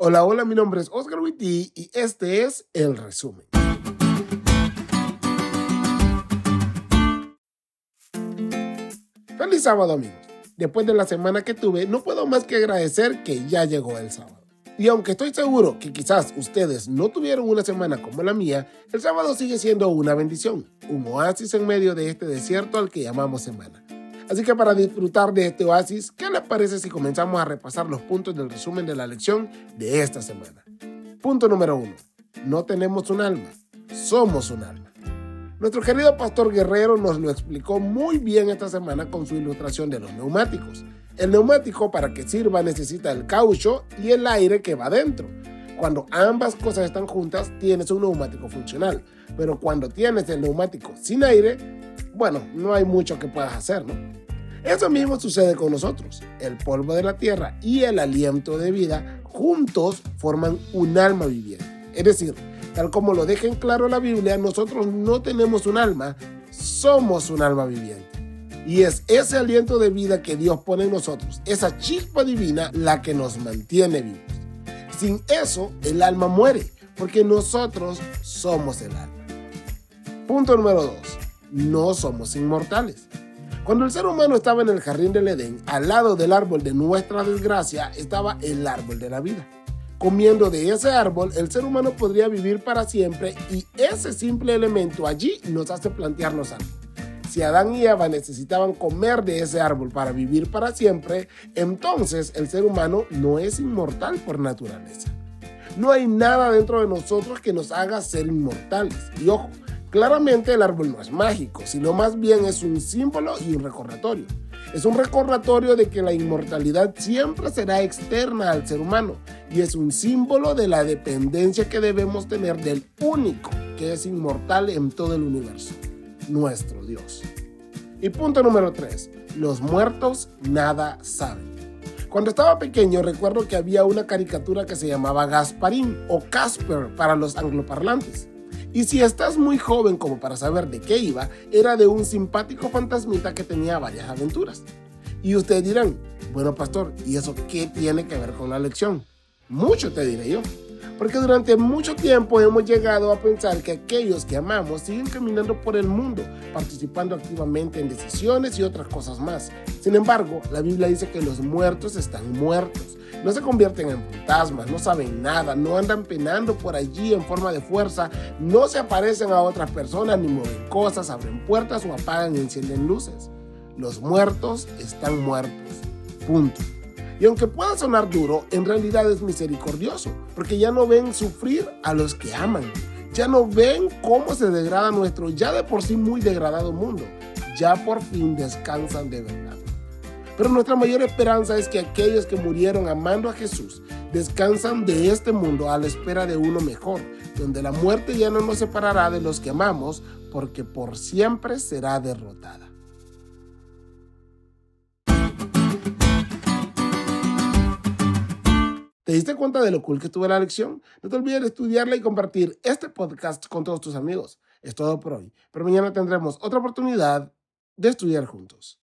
Hola, hola, mi nombre es Oscar Witty y este es el resumen. Feliz sábado amigos. Después de la semana que tuve, no puedo más que agradecer que ya llegó el sábado. Y aunque estoy seguro que quizás ustedes no tuvieron una semana como la mía, el sábado sigue siendo una bendición, un oasis en medio de este desierto al que llamamos semana. Así que para disfrutar de este oasis, ¿qué les parece si comenzamos a repasar los puntos del resumen de la lección de esta semana? Punto número uno. No tenemos un alma, somos un alma. Nuestro querido pastor Guerrero nos lo explicó muy bien esta semana con su ilustración de los neumáticos. El neumático para que sirva necesita el caucho y el aire que va dentro. Cuando ambas cosas están juntas, tienes un neumático funcional. Pero cuando tienes el neumático sin aire, bueno, no hay mucho que puedas hacer, ¿no? Eso mismo sucede con nosotros. El polvo de la tierra y el aliento de vida juntos forman un alma viviente. Es decir, tal como lo deja en claro la Biblia, nosotros no tenemos un alma, somos un alma viviente. Y es ese aliento de vida que Dios pone en nosotros, esa chispa divina, la que nos mantiene vivos. Sin eso, el alma muere, porque nosotros somos el alma. Punto número 2 no somos inmortales. Cuando el ser humano estaba en el jardín del Edén, al lado del árbol de nuestra desgracia estaba el árbol de la vida. Comiendo de ese árbol, el ser humano podría vivir para siempre y ese simple elemento allí nos hace plantearnos algo. Si Adán y Eva necesitaban comer de ese árbol para vivir para siempre, entonces el ser humano no es inmortal por naturaleza. No hay nada dentro de nosotros que nos haga ser inmortales. Y ojo, Claramente el árbol no es mágico, sino más bien es un símbolo y un recordatorio. Es un recordatorio de que la inmortalidad siempre será externa al ser humano y es un símbolo de la dependencia que debemos tener del único que es inmortal en todo el universo, nuestro Dios. Y punto número 3. Los muertos nada saben. Cuando estaba pequeño recuerdo que había una caricatura que se llamaba Gasparín o Casper para los angloparlantes. Y si estás muy joven como para saber de qué iba, era de un simpático fantasmita que tenía varias aventuras. Y ustedes dirán, bueno pastor, ¿y eso qué tiene que ver con la lección? Mucho te diré yo. Porque durante mucho tiempo hemos llegado a pensar que aquellos que amamos siguen caminando por el mundo, participando activamente en decisiones y otras cosas más. Sin embargo, la Biblia dice que los muertos están muertos no se convierten en fantasmas, no saben nada, no andan penando por allí en forma de fuerza, no se aparecen a otras personas ni mueven cosas, abren puertas o apagan y encienden luces. Los muertos están muertos. Punto. Y aunque pueda sonar duro, en realidad es misericordioso, porque ya no ven sufrir a los que aman. Ya no ven cómo se degrada nuestro ya de por sí muy degradado mundo. Ya por fin descansan de verdad. Pero nuestra mayor esperanza es que aquellos que murieron amando a Jesús descansan de este mundo a la espera de uno mejor, donde la muerte ya no nos separará de los que amamos, porque por siempre será derrotada. ¿Te diste cuenta de lo cool que estuvo la lección? No te olvides de estudiarla y compartir este podcast con todos tus amigos. Es todo por hoy, pero mañana tendremos otra oportunidad de estudiar juntos.